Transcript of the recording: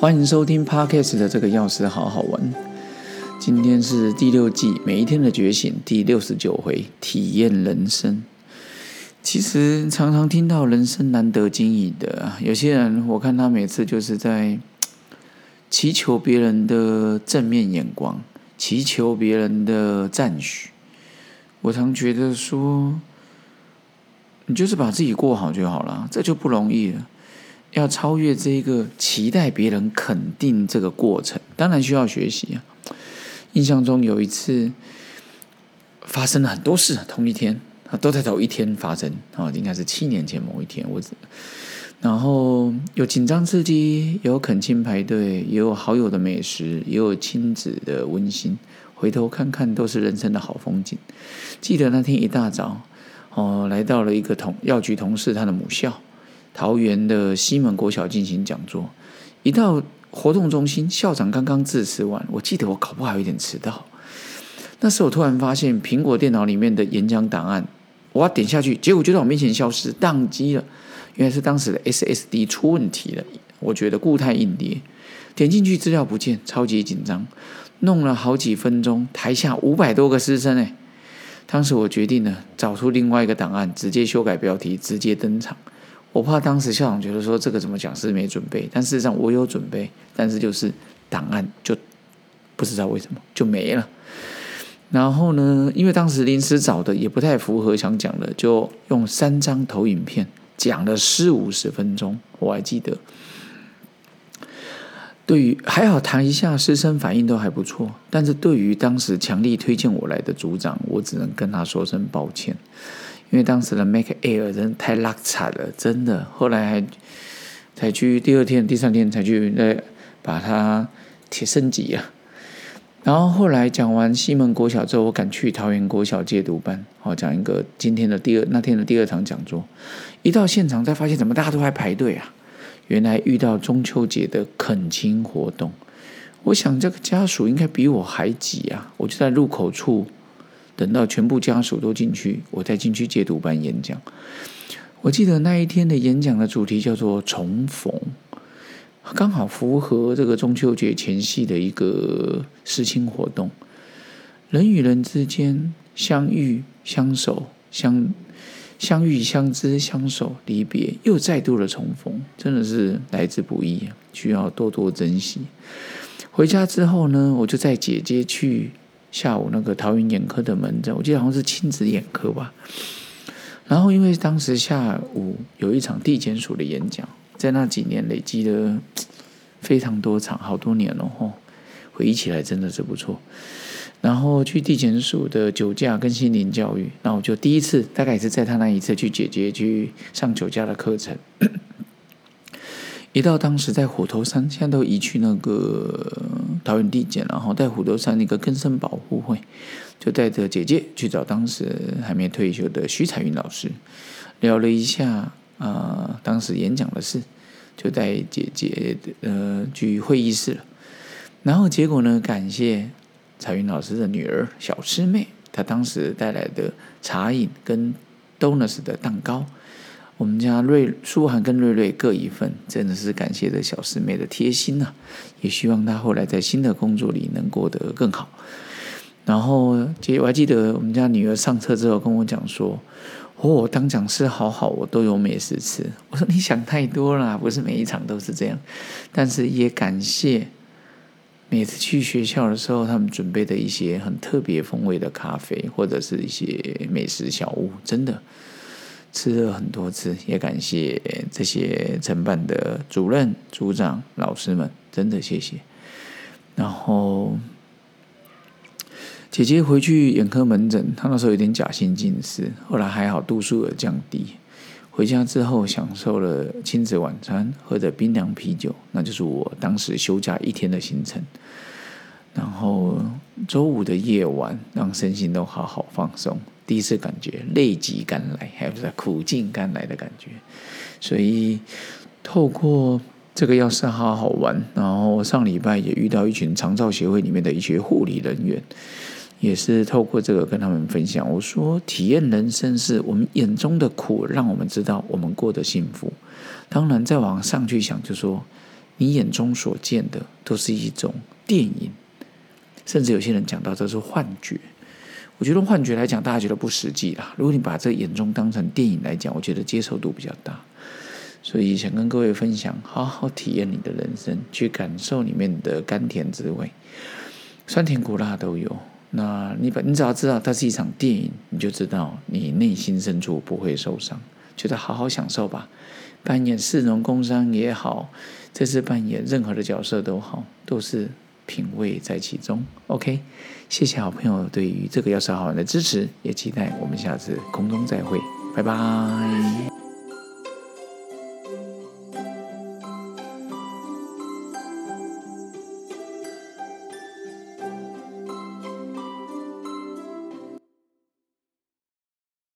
欢迎收听 Podcast 的这个钥匙好好玩。今天是第六季每一天的觉醒第六十九回，体验人生。其实常常听到人生难得经营的，有些人我看他每次就是在祈求别人的正面眼光，祈求别人的赞许。我常觉得说，你就是把自己过好就好了，这就不容易了。要超越这个期待别人肯定这个过程，当然需要学习啊。印象中有一次发生了很多事，同一天啊，都在同一天发生啊，应该是七年前某一天。我然后有紧张刺激，有恳亲排队，也有好友的美食，也有亲子的温馨。回头看看，都是人生的好风景。记得那天一大早，哦，来到了一个同药局同事他的母校。桃园的西门国小进行讲座，一到活动中心，校长刚刚致辞完，我记得我搞不好有点迟到。那时候我突然发现苹果电脑里面的演讲档案，我要点下去，结果就在我面前消失，宕机了。原来是当时的 SSD 出问题了，我觉得固态硬碟。点进去资料不见，超级紧张，弄了好几分钟，台下五百多个师生哎。当时我决定呢找出另外一个档案，直接修改标题，直接登场。我怕当时校长觉得说这个怎么讲是没准备，但事实上我有准备，但是就是档案就不知道为什么就没了。然后呢，因为当时临时找的也不太符合想讲的，就用三张投影片讲了四五十分钟，我还记得。对于还好谈一下师生反应都还不错，但是对于当时强力推荐我来的组长，我只能跟他说声抱歉。因为当时的 Mac Air 真的太拉惨了，真的。后来还才去第二天、第三天才去那把它提升级啊。然后后来讲完西门国小之后，我赶去桃园国小戒毒班，好讲一个今天的第二那天的第二场讲座。一到现场才发现，怎么大家都在排队啊？原来遇到中秋节的恳亲活动。我想这个家属应该比我还挤啊！我就在入口处。等到全部家属都进去，我再进去戒毒班演讲。我记得那一天的演讲的主题叫做“重逢”，刚好符合这个中秋节前夕的一个事情活动。人与人之间相遇、相守、相相遇、相知、相守、离别，又再度的重逢，真的是来之不易，需要多多珍惜。回家之后呢，我就带姐姐去。下午那个桃园眼科的门诊，我记得好像是亲子眼科吧。然后因为当时下午有一场地检署的演讲，在那几年累积的 非常多场，好多年了吼，回忆起来真的是不错。然后去地检署的酒驾跟心灵教育，那我就第一次，大概也是在他那一次去姐姐去上酒驾的课程。一到当时在虎头山，现在都移去那个桃园地检，然后在虎头山那个根生保护会，就带着姐姐去找当时还没退休的徐彩云老师，聊了一下啊，当时演讲的事，就带姐姐呃去会议室了。然后结果呢，感谢彩云老师的女儿小师妹，她当时带来的茶饮跟 donuts 的蛋糕。我们家瑞舒涵跟瑞瑞各一份，真的是感谢这小师妹的贴心呐！也希望她后来在新的工作里能过得更好。然后，姐我还记得我们家女儿上车之后跟我讲说：“哦，当讲师好好，我都有美食吃。”我说：“你想太多了，不是每一场都是这样。”但是也感谢每次去学校的时候，他们准备的一些很特别风味的咖啡，或者是一些美食小物，真的。吃了很多次，也感谢这些承办的主任、组长、老师们，真的谢谢。然后姐姐回去眼科门诊，她那时候有点假性近视，后来还好度数有降低。回家之后享受了亲子晚餐，喝着冰凉啤酒，那就是我当时休假一天的行程。然后周五的夜晚，让身心都好好放松。第一次感觉累极甘来，还不是苦尽甘来的感觉。所以透过这个要是好好玩，然后上礼拜也遇到一群长照协会里面的一些护理人员，也是透过这个跟他们分享。我说，体验人生是我们眼中的苦，让我们知道我们过得幸福。当然，再往上去想，就说你眼中所见的都是一种电影，甚至有些人讲到这是幻觉。我觉得幻觉来讲，大家觉得不实际啦。如果你把这眼中当成电影来讲，我觉得接受度比较大。所以想跟各位分享，好好体验你的人生，去感受里面的甘甜滋味，酸甜苦辣都有。那你把你只要知道它是一场电影，你就知道你内心深处不会受伤，觉得好好享受吧。扮演市农工商也好，这次扮演任何的角色都好，都是品味在其中。OK，谢谢好朋友对于这个要是好玩的支持，也期待我们下次空中再会，拜拜。